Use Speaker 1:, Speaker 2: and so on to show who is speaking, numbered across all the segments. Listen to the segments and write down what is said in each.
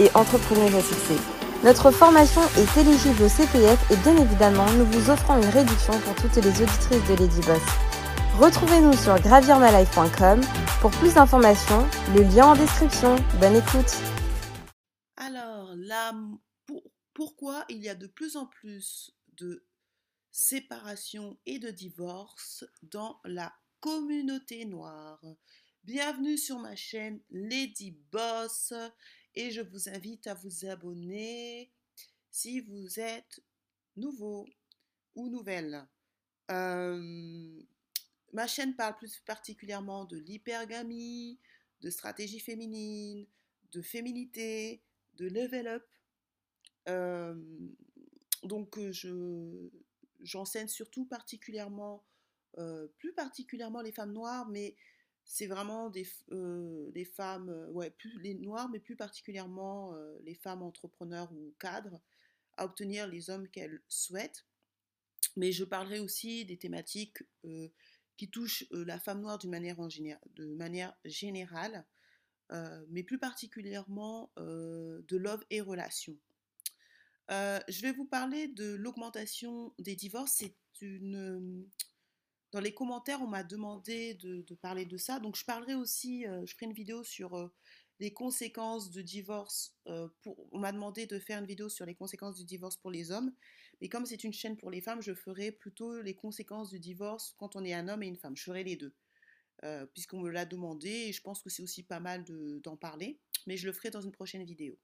Speaker 1: et entrepreneuse à. Notre formation est éligible au CPF et bien évidemment, nous vous offrons une réduction pour toutes les auditrices de Lady Boss. Retrouvez-nous sur gravirmalife.com pour plus d'informations, le lien en description. Bonne écoute.
Speaker 2: Alors là, pourquoi il y a de plus en plus de séparations et de divorces dans la communauté noire? Bienvenue sur ma chaîne Lady Boss et je vous invite à vous abonner si vous êtes nouveau ou nouvelle. Euh, ma chaîne parle plus particulièrement de l'hypergamie, de stratégie féminine, de féminité, de level up. Euh, donc euh, je, j'enseigne surtout particulièrement, plus particulièrement les femmes noires, mais c'est vraiment des, euh, femmes, ouais, plus les noires, mais plus particulièrement les femmes entrepreneurs ou cadres, à obtenir les hommes qu'elles souhaitent. Mais je parlerai aussi des thématiques qui touchent la femme noire manière, de manière générale, mais plus particulièrement de love et relations. je vais vous parler de l'augmentation des divorces. C'est une dans les commentaires, on m'a demandé de, parler de ça. Donc, je parlerai aussi, euh, je ferai une vidéo sur euh, les conséquences de divorce. Euh, pour, on m'a demandé de faire une vidéo sur les conséquences du divorce pour les hommes. Mais comme c'est une chaîne pour les femmes, je ferai plutôt les conséquences du divorce quand on est un homme et une femme. Je ferai les deux. Puisqu'on me l'a demandé et je pense que c'est aussi pas mal d'en parler. Mais je le ferai dans une prochaine vidéo.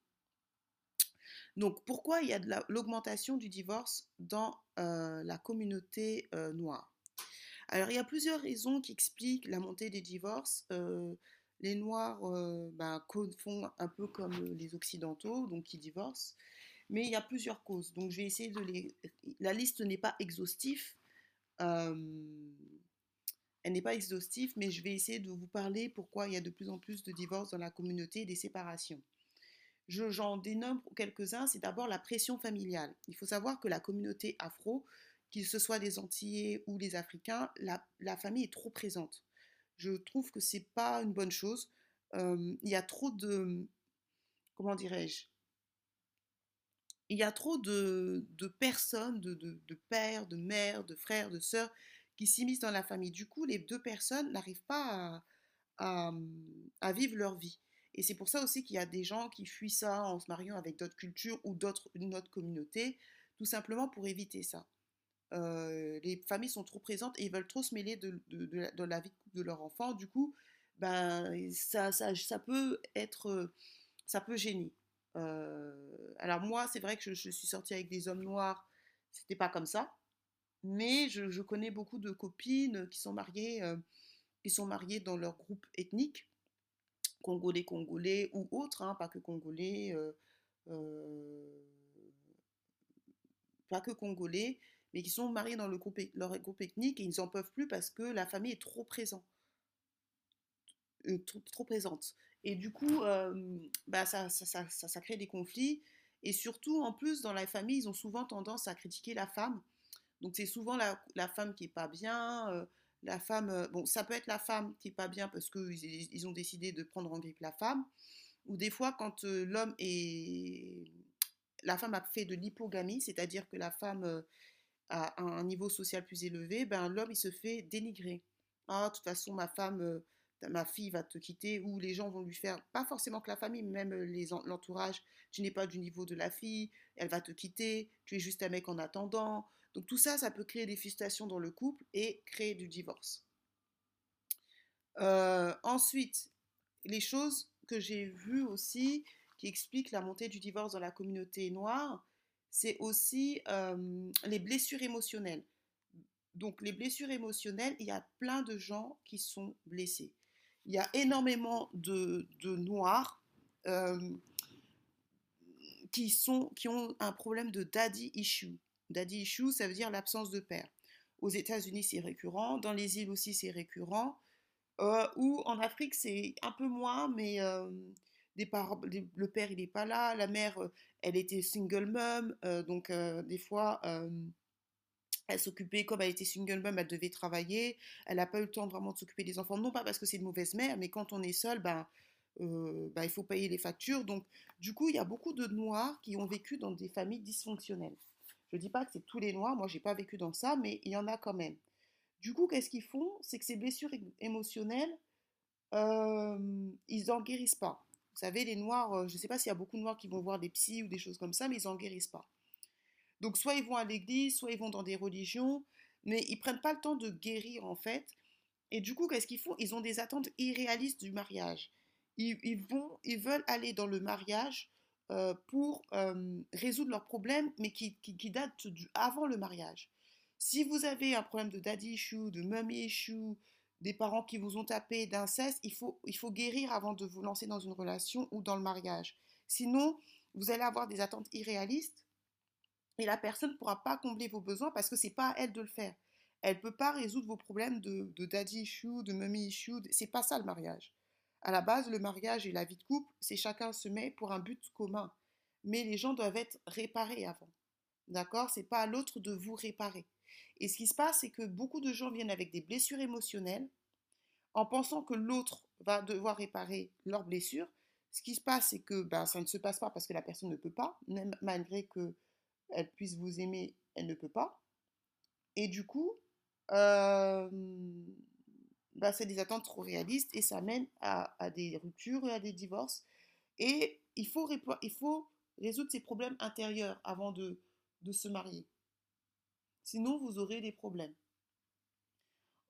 Speaker 2: Donc, pourquoi il y a de l'augmentation du divorce dans la communauté noire? Alors, il y a plusieurs raisons qui expliquent la montée des divorces. Euh, les Noirs euh, ben, font un peu comme les Occidentaux, donc qui divorcent. Mais il y a plusieurs causes. Donc, je vais essayer de les. La liste n'est pas exhaustive. Euh, elle n'est pas exhaustive, mais je vais essayer de vous parler pourquoi il y a de plus en plus de divorces dans la communauté et des séparations. J'en dénomme quelques-uns. C'est d'abord la pression familiale. Il faut savoir que la communauté afro qu'il ce soit des Antillais ou les Africains, la, famille est trop présente. Je trouve que c'est pas une bonne chose. il y a trop de, comment dirais-je, il y a trop de, personnes, de, pères, de mères, de frères, de sœurs qui s'immiscent dans la famille. Du coup, les deux personnes n'arrivent pas à, vivre leur vie. Et c'est pour ça aussi qu'il y a des gens qui fuient ça en se mariant avec d'autres cultures ou d'autres, une communauté, tout simplement pour éviter ça. Euh, les familles sont trop présentes et ils veulent trop se mêler de, la vie de leur enfant. Du coup, ben, ça, ça, ça peut être, ça peut gêner. Euh, alors moi, c'est vrai que je, suis sortie avec des hommes noirs, c'était pas comme ça, mais je, connais beaucoup de copines qui sont mariées, euh, qui sont mariées dans leur groupe ethnique, congolais, congolais ou autres, hein, pas que congolais, pas que congolais, mais qui sont mariés dans le groupe, leur groupe ethnique et ils n'en peuvent plus parce que la famille est trop présente. Euh, trop, présente. Et du coup, euh, bah ça, ça, ça, ça, crée des conflits. Et surtout, en plus, dans la famille, ils ont souvent tendance à critiquer la femme. Donc, c'est souvent la, la, femme qui est pas bien. Euh, la femme, bon, ça peut être la femme qui est pas bien parce qu'ils ils ont décidé de prendre en grippe la femme. Ou des fois, quand l'homme est. La femme a fait de l'hypogamie, c'est-à-dire que la femme à un niveau social plus élevé, ben, l'homme, il se fait dénigrer. Ah, de toute façon, ma femme, euh, ma fille va te quitter, ou les gens vont lui faire, pas forcément que la famille, mais même les, l'entourage, tu n'es pas du niveau de la fille, elle va te quitter, tu es juste un mec en attendant. Donc tout ça, ça peut créer des frustrations dans le couple et créer du divorce. Euh, ensuite, les choses que j'ai vues aussi qui expliquent la montée du divorce dans la communauté noire, c'est aussi les blessures émotionnelles. Donc les blessures émotionnelles, il y a plein de gens qui sont blessés. Il y a énormément de, noirs. qui, sont, qui ont un problème de daddy issue. Daddy issue, ça veut dire l'absence de père. Aux États-Unis, c'est récurrent. Dans les îles aussi, c'est récurrent. Euh, ou en Afrique, c'est un peu moins, mais le père, il n'est pas là. La mère, elle était single mom. donc, des fois, elle s'occupait, comme elle était single mom, elle devait travailler. Elle n'a pas eu le temps vraiment de s'occuper des enfants. Non pas parce que c'est une mauvaise mère, mais quand on est seul, ben, ben, il faut payer les factures. Donc, du coup, il y a beaucoup de noirs qui ont vécu dans des familles dysfonctionnelles. Je ne dis pas que c'est tous les noirs, moi, j'ai pas vécu dans ça, mais il y en a quand même. Du coup, qu'est-ce qu'ils font? C'est que ces blessures émotionnelles, ils n'en guérissent pas. Vous savez, les noirs, je ne sais pas s'il y a beaucoup de noirs qui vont voir des psys ou des choses comme ça, mais ils n'en guérissent pas. Donc, soit ils vont à l'église, soit ils vont dans des religions, mais ils prennent pas le temps de guérir, en fait. Et du coup, qu'est-ce qu'ils font? Ils ont des attentes irréalistes du mariage. Ils, vont, ils veulent aller dans le mariage pour résoudre leurs problèmes, mais qui, datent avant le mariage. Si vous avez un problème de daddy issue, de mommy issue, des parents qui vous ont tapé, d'inceste, il faut, il faut guérir avant de vous lancer dans une relation ou dans le mariage. Sinon, vous allez avoir des attentes irréalistes et la personne ne pourra pas combler vos besoins parce que c'est pas à elle de le faire. Elle ne peut pas résoudre vos problèmes de, de daddy issue, de mommy issue. C'est pas ça le mariage. À la base, le mariage et la vie de couple, c'est chacun se met pour un but commun. Mais les gens doivent être réparés avant. D'accord? C'est pas à l'autre de vous réparer. Et ce qui se passe, c'est que beaucoup de gens viennent avec des blessures émotionnelles en pensant que l'autre va devoir réparer leurs blessures. Ce qui se passe, c'est que ben, ça ne se passe pas parce que la personne ne peut pas, même malgré qu'elle puisse vous aimer, elle ne peut pas. Et du coup, euh, bah, c'est des attentes trop réalistes et ça mène à, des ruptures et à des divorces. Et il faut, il faut résoudre ces problèmes intérieurs avant de, de se marier. Sinon, vous aurez des problèmes.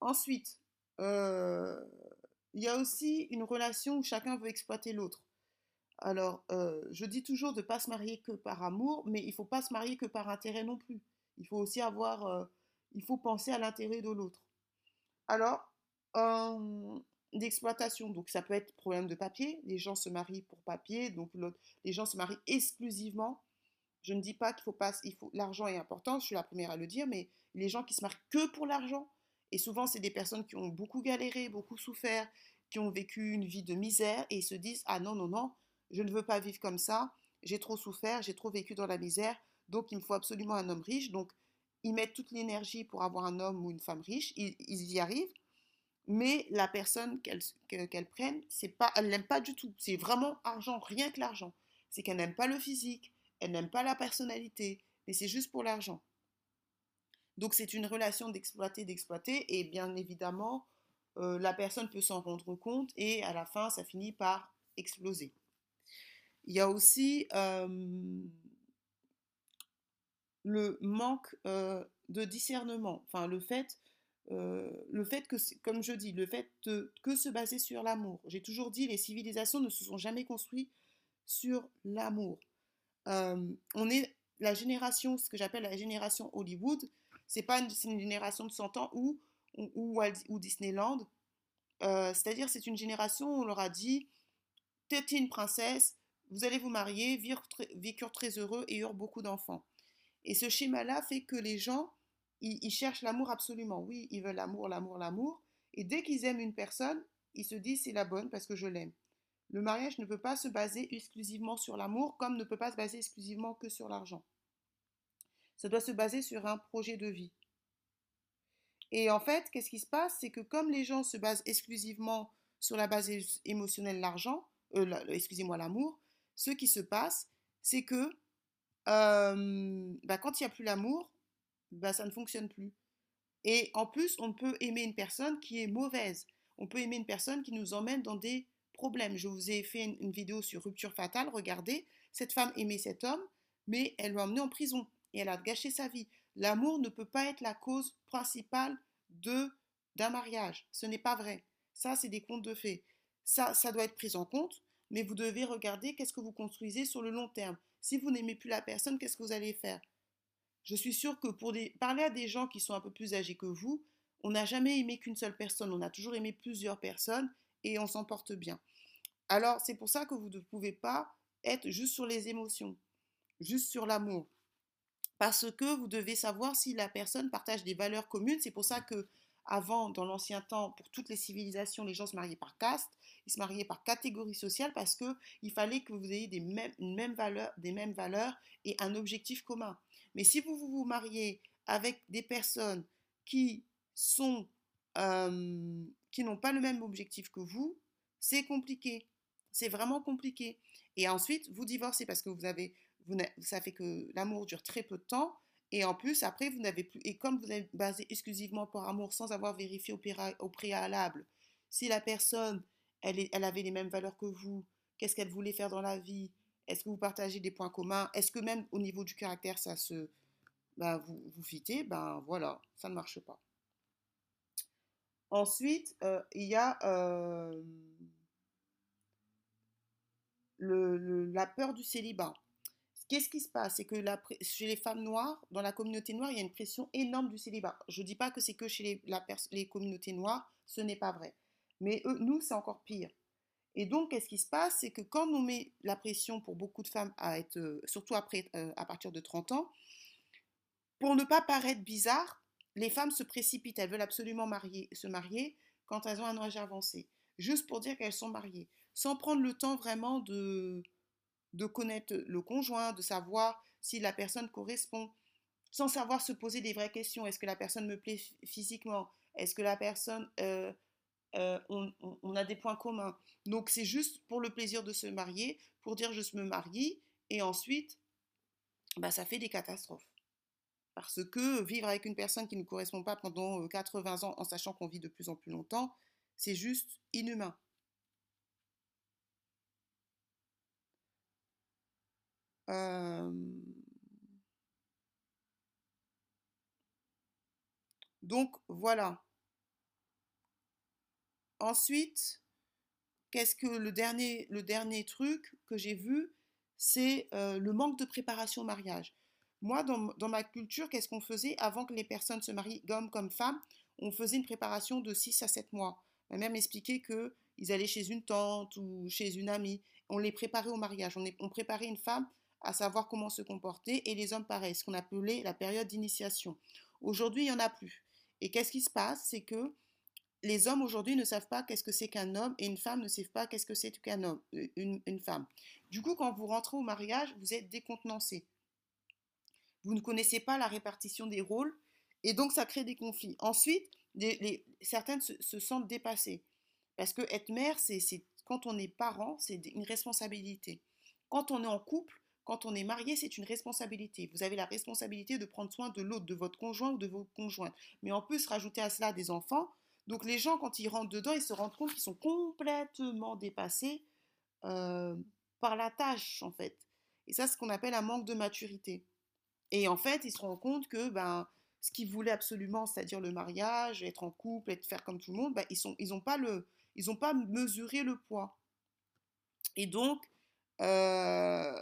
Speaker 2: Ensuite, euh, il y a aussi une relation où chacun veut exploiter l'autre. Alors, euh, je dis toujours de ne pas se marier que par amour, mais il ne faut pas se marier que par intérêt non plus. Il faut aussi avoir, euh, il faut penser à l'intérêt de l'autre. Alors, d'exploitation. Donc ça peut être problème de papier. Les gens se marient pour papier, donc les gens se marient exclusivement. Je ne dis pas qu'il faut pas, il faut l'argent est important. Je suis la première à le dire, mais les gens qui se marient que pour l'argent. Et souvent c'est des personnes qui ont beaucoup galéré, beaucoup souffert, qui ont vécu une vie de misère et ils se disent ah non non non, je ne veux pas vivre comme ça. J'ai trop souffert, j'ai trop vécu dans la misère, donc il me faut absolument un homme riche. Donc ils mettent toute l'énergie pour avoir un homme ou une femme riche. ils y arrivent mais la personne qu'elle prenne, c'est pas, elle l'aime pas du tout. C'est vraiment argent, rien que l'argent. C'est qu'elle n'aime pas le physique, elle n'aime pas la personnalité, mais c'est juste pour l'argent. Donc c'est une relation d'exploiter, d'exploiter, et bien évidemment, euh, la personne peut s'en rendre compte, et à la fin, ça finit par exploser. Il y a aussi euh, le manque euh, de discernement, enfin le fait le fait que, comme je dis, le fait que se baser sur l'amour. J'ai toujours dit, les civilisations ne se sont jamais construites sur l'amour. On est la génération, ce que j'appelle la génération Hollywood. C'est pas une, génération de 100 ans ou, ou, Disneyland. C'est-à-dire, c'est une génération où on leur a dit, t'es une princesse, vous allez vous marier, vivre, vivre très heureux et avoir beaucoup d'enfants. Et ce schéma-là fait que les gens ils, cherchent l'amour absolument. Oui, ils veulent l'amour, l'amour, l'amour. Et dès qu'ils aiment une personne, ils se disent c'est la bonne parce que je l'aime. Le mariage ne peut pas se baser exclusivement sur l'amour comme ne peut pas se baser exclusivement que sur l'argent. Ça doit se baser sur un projet de vie. Et en fait, qu'est-ce qui se passe? C'est que comme les gens se basent exclusivement sur la base émotionnelle, l'argent, euh, excusez-moi, l'amour, ce qui se passe, c'est que euh, bah, quand il n'y a plus l'amour, bah, ça ne fonctionne plus. Et en plus, on peut aimer une personne qui est mauvaise. On peut aimer une personne qui nous emmène dans des Je vous ai fait une, vidéo sur rupture fatale. Regardez, cette femme aimait cet homme, mais elle l'a emmené en prison et elle a gâché sa vie. L'amour ne peut pas être la cause principale d'un mariage. Ce n'est pas vrai. Ça, c'est des contes de fées. Ça, ça doit être pris en compte, mais vous devez regarder qu'est-ce que vous construisez sur le long terme. Si vous n'aimez plus la personne, qu'est-ce que vous allez faire? Je suis sûre que pour parler à des gens qui sont un peu plus âgés que vous, on n'a jamais aimé qu'une seule personne, on a toujours aimé plusieurs personnes et on s'en porte bien. Alors c'est pour ça que vous ne pouvez pas être juste sur les émotions. juste sur l'amour. Parce que vous devez savoir si la personne partage des valeurs communes. C'est pour ça que avant, dans l'ancien temps, pour toutes les civilisations, les gens se mariaient par caste, ils se mariaient par catégorie sociale parce qu'il fallait que vous ayez des mêmes, valeurs, des mêmes valeurs et un objectif commun. Mais si vous vous, mariez avec des personnes qui euh, qui n'ont pas le même objectif que vous, c'est compliqué. C'est vraiment compliqué. Et ensuite, vous divorcez parce que vous avez, vous, ça fait que l'amour dure très peu de temps. Et en plus, après, vous n'avez plus. Et comme vous êtes basé exclusivement par amour sans avoir vérifié au, préalable si la personne, elle, elle avait les mêmes valeurs que vous, qu'est-ce qu'elle voulait faire dans la vie, est-ce que vous partagez des points communs, est-ce que même au niveau du caractère, ça se. Ben, vous, vous fitez, ben voilà, ça ne marche pas. Ensuite, euh, il y a euh, la peur du célibat. Qu'est-ce qui se passe? C'est que chez les femmes noires, dans la communauté noire, il y a une pression énorme du célibat. Je ne dis pas que c'est que chez les, communautés noires, ce n'est pas vrai. Mais nous, c'est encore pire. Et donc, qu'est-ce qui se passe? C'est que quand on met la pression pour beaucoup de femmes à être, euh, surtout après, à partir de 30 ans, pour ne pas paraître bizarre, les femmes se précipitent, elles veulent absolument se marier quand elles ont un âge avancé, juste pour dire qu'elles sont mariées, sans prendre le temps vraiment de, de connaître le conjoint, de savoir si la personne correspond, sans savoir se poser des vraies questions. Est-ce que la personne me plaît physiquement? Est-ce que la personne, euh, euh, on, a des points communs? Donc c'est juste pour le plaisir de se marier, pour dire je me marie, et ensuite, bah, ça fait des catastrophes. Parce que vivre avec une personne qui ne correspond pas pendant 80 ans en sachant qu'on vit de plus en plus longtemps, c'est juste inhumain. Donc voilà. Ensuite, qu'est-ce que le dernier, le dernier truc que j'ai vu, c'est le manque de préparation au mariage. Moi, dans, ma culture, qu'est-ce qu'on faisait? Avant que les personnes se marient, hommes comme femmes On faisait une préparation de 6 à 7 mois. Ma mère m'expliquait qu'ils allaient chez une tante ou chez une amie. On les préparait au mariage. On préparait une femme à savoir comment se comporter et les hommes pareil, ce qu'on appelait la période d'initiation. Aujourd'hui, il n'y en a plus. Et qu'est-ce qui se passe? C'est que les hommes aujourd'hui ne savent pas qu'est-ce que c'est qu'un homme et une femme ne sait pas qu'est-ce que c'est qu'un homme, euh, une, femme. Du coup, quand vous rentrez au mariage, vous êtes décontenancé vous ne connaissez pas la répartition des rôles, et donc ça crée des conflits. Ensuite, certaines se, sentent dépassées, parce que être mère, c'est quand on est parent, c'est une responsabilité. Quand on est en couple, quand on est marié, c'est une responsabilité. Vous avez la responsabilité de prendre soin de l'autre, de votre conjoint ou de vos conjointes. Mais on peut se rajouter à cela des enfants. Donc les gens, quand ils rentrent dedans, ils se rendent compte qu'ils sont complètement dépassés euh, par la tâche, en fait. Et ça, c'est ce qu'on appelle un manque de maturité. Et en fait, ils se rendent compte que ben, ce qu'ils voulaient absolument, c'est-à-dire le mariage, être en couple, être faire comme tout le monde, ben, ils n'ont ils pas, pas mesuré le poids. Et donc, euh,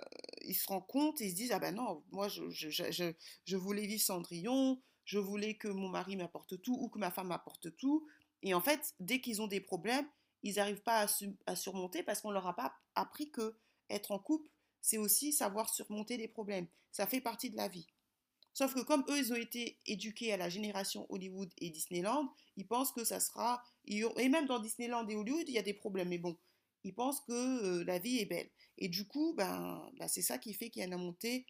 Speaker 2: ils se rendent compte et ils se disent, ah ben non, moi, je, je, je, je voulais vivre Cendrillon, je voulais que mon mari m'apporte tout ou que ma femme m'apporte tout. Et en fait, dès qu'ils ont des problèmes, ils n'arrivent pas à, surmonter parce qu'on leur a pas appris que être en couple, c'est aussi savoir surmonter des problèmes. Ça fait partie de la vie. Sauf que comme eux, ils ont été éduqués à la génération Hollywood et Disneyland, ils pensent que ça sera... Et même dans Disneyland et Hollywood, il y a des problèmes. Mais bon, ils pensent que euh, la vie est belle. Et du coup, ben, ben c'est ça qui fait qu'il y a la montée,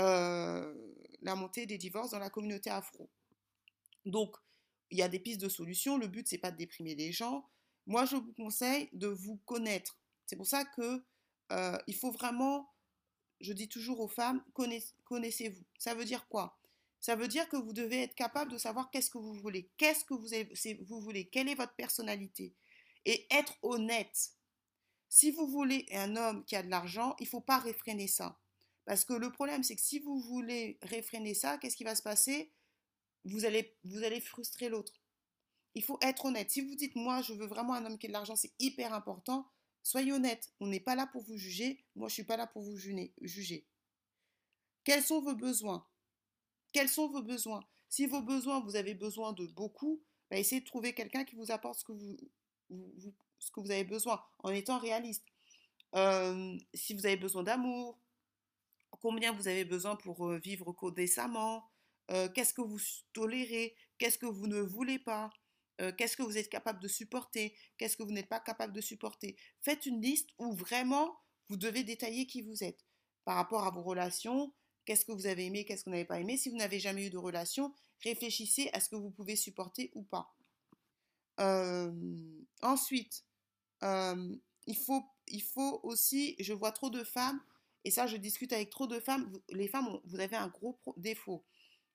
Speaker 2: euh, la montée des divorces dans la communauté afro. Donc, il y a des pistes de solutions. Le but, c'est pas de déprimer les gens. Moi, je vous conseille de vous connaître. C'est pour ça que euh, il faut vraiment, je dis toujours aux femmes, connaissez-vous. Ça veut dire quoi? Ça veut dire que vous devez être capable de savoir qu'est-ce que vous voulez, qu'est-ce que vous, vous voulez, quelle est votre personnalité, et être honnête. Si vous voulez un homme qui a de l'argent, il ne faut pas réfréner ça. Parce que le problème, c'est que si vous voulez réfréner ça, qu'est-ce qui va se passer? Vous allez, vous allez frustrer l'autre. Il faut être honnête. Si vous dites, moi, je veux vraiment un homme qui a de l'argent, c'est hyper important, Soyez honnête, on n'est pas là pour vous juger, moi je ne suis pas là pour vous juger. Quels sont vos besoins? Quels sont vos besoins? Si vos besoins, vous avez besoin de beaucoup, bah, essayez de trouver quelqu'un qui vous apporte ce que vous, ce que vous avez besoin, en étant réaliste. Euh, si vous avez besoin d'amour, combien vous avez besoin pour vivre décemment, qu'est-ce que vous tolérez, qu'est-ce que vous ne voulez pas, qu'est-ce que vous êtes capable de supporter, qu'est-ce que vous n'êtes pas capable de supporter. Faites une liste où vraiment vous devez détailler qui vous êtes par rapport à vos relations, qu'est-ce que vous avez aimé, qu'est-ce que vous n'avez pas aimé. Si vous n'avez jamais eu de relation, réfléchissez à ce que vous pouvez supporter ou pas. Ensuite, il, faut, il faut aussi, je vois trop de femmes, et ça je discute avec trop de femmes, les femmes, vous avez un gros défaut.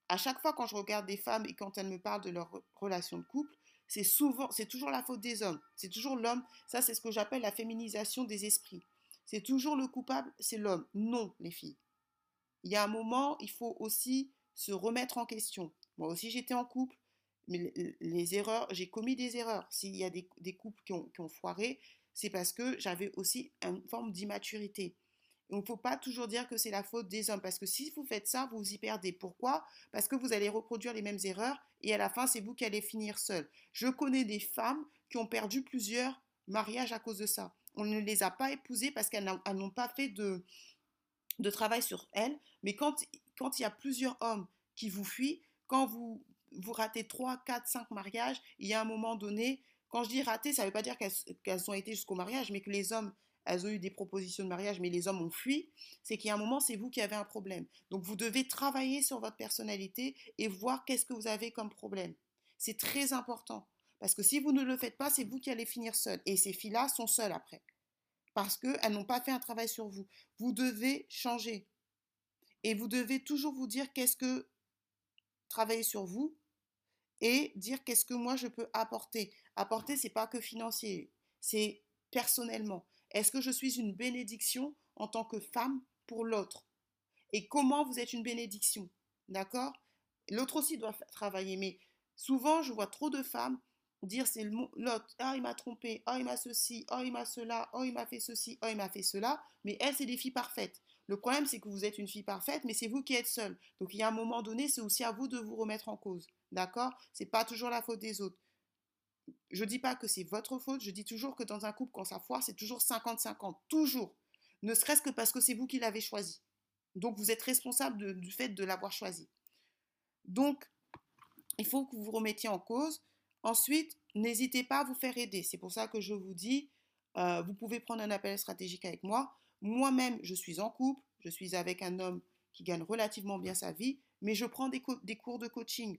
Speaker 2: À chaque fois quand je regarde des femmes et quand elles me parlent de leur relation de couple, c'est souvent, c'est toujours la faute des hommes. C'est toujours l'homme. Ça, c'est ce que j'appelle la féminisation des esprits. C'est toujours le coupable, c'est l'homme. Non, les filles. Il y a un moment, il faut aussi se remettre en question. Moi aussi, j'étais en couple, mais les, erreurs, j'ai commis des erreurs. S'il y a des, couples qui ont, foiré, c'est parce que j'avais aussi une forme d'immaturité. Il ne faut pas toujours dire que c'est la faute des hommes, parce que si vous faites ça, vous vous y perdez. Pourquoi? Parce que vous allez reproduire les mêmes erreurs, et à la fin, c'est vous qui allez finir seul. Je connais des femmes qui ont perdu plusieurs mariages à cause de ça. On ne les a pas épousées parce qu'elles n'ont pas fait de, de travail sur elles. Mais quand, quand il y a plusieurs hommes qui vous fuient, quand vous, vous ratez 3, 4, 5 mariages, il y a un moment donné, quand je dis rater, ça ne veut pas dire qu'elles ont été jusqu'au mariage, mais que les hommes, elles ont eu des propositions de mariage, mais les hommes ont fui, c'est qu'il y a un moment, c'est vous qui avez un problème. Donc vous devez travailler sur votre personnalité et voir qu'est-ce que vous avez comme problème. C'est très important. Parce que si vous ne le faites pas, c'est vous qui allez finir seul. Et ces filles-là sont seules après. Parce qu'elles n'ont pas fait un travail sur vous. Vous devez changer. Et vous devez toujours vous dire qu'est-ce que travailler sur vous et dire qu'est-ce que moi je peux apporter. Apporter, c'est pas que financier, c'est personnellement. Est-ce que je suis une bénédiction en tant que femme pour l'autre? Et comment vous êtes une bénédiction? D'accord? L'autre aussi doit travailler, mais souvent je vois trop de femmes dire c'est l'autre, ah il m'a trompé, oh il m'a ceci, oh il m'a cela, oh il m'a fait ceci, oh il m'a fait cela, mais elles c'est des filles parfaites. Le problème c'est que vous êtes une fille parfaite, mais c'est vous qui êtes seule. Donc il y a un moment donné, c'est aussi à vous de vous remettre en cause. D'accord? C'est pas toujours la faute des autres. Je dis pas que c'est votre faute, je dis toujours que dans un couple, quand ça foire, c'est toujours 50-50. Toujours. Ne serait-ce que parce que c'est vous qui l'avez choisi. Donc vous êtes responsable du fait de l'avoir choisi. Donc, il faut que vous vous remettiez en cause. Ensuite, n'hésitez pas à vous faire aider. C'est pour ça que je vous dis, euh, vous pouvez prendre un appel stratégique avec moi. Moi-même, je suis en couple, je suis avec un homme qui gagne relativement bien sa vie, mais je prends des, cours de coaching.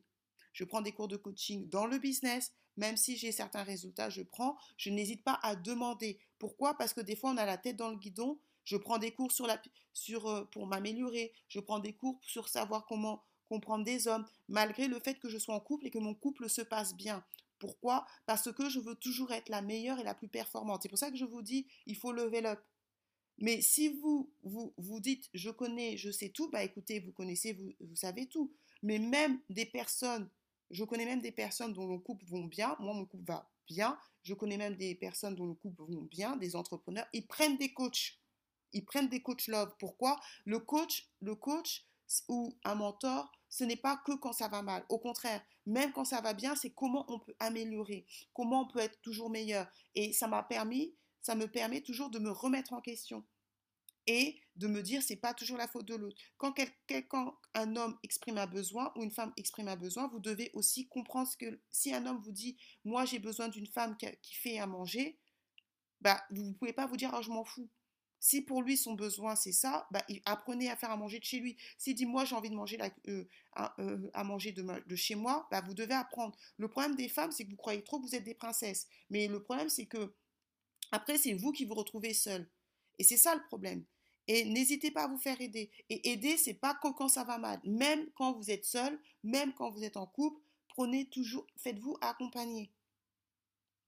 Speaker 2: Je prends des cours de coaching dans le business, même si j'ai certains résultats, je prends. Je n'hésite pas à demander. Pourquoi? Parce que des fois, on a la tête dans le guidon. Je prends des cours sur la, euh, pour m'améliorer. Je prends des cours sur savoir comment comprendre des hommes, malgré le fait que je sois en couple et que mon couple se passe bien. Pourquoi? Parce que je veux toujours être la meilleure et la plus performante. C'est pour ça que je vous dis, il faut level up. Mais si vous, vous, vous dites, je connais, je sais tout, bah écoutez, vous connaissez, vous, vous savez tout. Mais même des personnes, je connais même des personnes dont le couple vont bien, moi mon couple va bien, je connais même des personnes dont le couple vont bien, des entrepreneurs, ils prennent des coachs. Ils prennent des coachs love. Pourquoi? Le coach, le coach ou un mentor, ce n'est pas que quand ça va mal. Au contraire, même quand ça va bien, c'est comment on peut améliorer, comment on peut être toujours meilleur. Et ça m'a permis, ça me permet toujours de me remettre en question et de me dire c'est pas toujours la faute de l'autre. Quand, quelqu'un, un homme exprime un besoin ou une femme exprime un besoin, vous devez aussi comprendre que si un homme vous dit moi j'ai besoin d'une femme qui, fait à manger, bah vous ne pouvez pas vous dire ah, je m'en fous. Si pour lui, son besoin, c'est ça, bah, apprenez à faire à manger de chez lui. S'il dit, moi, j'ai envie de manger euh, euh, à, manger de, de, chez moi, bah, vous devez apprendre. Le problème des femmes, c'est que vous croyez trop que vous êtes des princesses. Mais le problème, c'est que après, c'est vous qui vous retrouvez seul. Et c'est ça le problème. Et n'hésitez pas à vous faire aider. Et aider, c'est pas quand ça va mal. Même quand vous êtes seul, même quand vous êtes en couple, prenez toujours, faites-vous accompagner.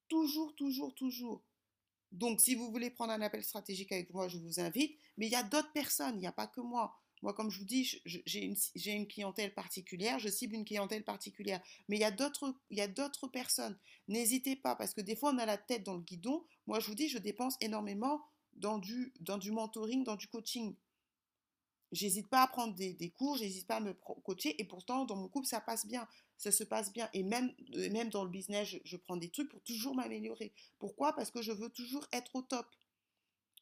Speaker 2: Toujours, toujours, toujours. Donc, si vous voulez prendre un appel stratégique avec moi, je vous invite. Mais il y a d'autres personnes, il n'y a pas que moi. Moi, comme je vous dis, j'ai une, clientèle particulière, je cible une clientèle particulière. Mais il y a d'autres personnes. N'hésitez pas, parce que des fois, on a la tête dans le guidon. Moi, je vous dis, je dépense énormément dans du, dans du mentoring, dans du coaching. J'hésite pas à prendre des, des cours, j'hésite pas à me coacher. Et pourtant, dans mon couple, ça passe bien ça se passe bien. Et même, même dans le business, je, prends des trucs pour toujours m'améliorer. Pourquoi? Parce que je veux toujours être au top.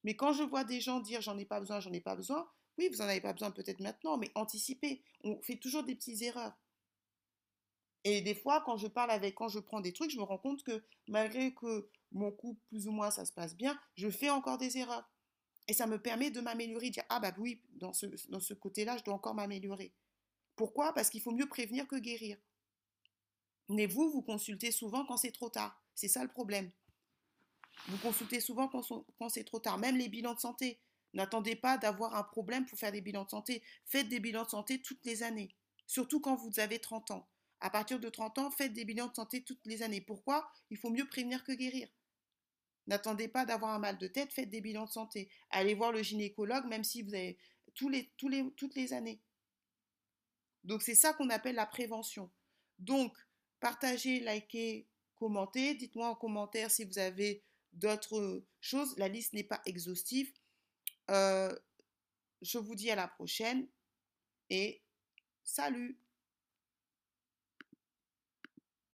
Speaker 2: Mais quand je vois des gens dire j'en ai pas besoin, j'en ai pas besoin, Oui, vous n'en avez pas besoin peut-être maintenant, mais anticipez. On fait toujours des petites erreurs. Et des fois, quand je parle avec, quand je prends des trucs, je me rends compte que malgré que mon couple, plus ou moins, ça se passe bien, je fais encore des erreurs. Et ça me permet de m'améliorer, de dire, ah bah oui, dans ce, côté-là, je dois encore m'améliorer. Pourquoi? Parce qu'il faut mieux prévenir que guérir. Mais vous, vous consultez souvent quand c'est trop tard. C'est ça le problème. Vous consultez souvent quand, quand c'est trop tard. Même les bilans de santé. N'attendez pas d'avoir un problème pour faire des bilans de santé. Faites des bilans de santé toutes les années. Surtout quand vous avez 30 ans. À partir de 30 ans, faites des bilans de santé toutes les années. Pourquoi? Il faut mieux prévenir que guérir. N'attendez pas d'avoir un mal de tête, faites des bilans de santé. Allez voir le gynécologue, même si vous avez tous les, toutes les années. Donc c'est ça qu'on appelle la prévention. Donc, partagez, likez, commentez. Dites-moi en commentaire si vous avez d'autres choses. La liste n'est pas exhaustive. Euh, je vous dis à la prochaine et salut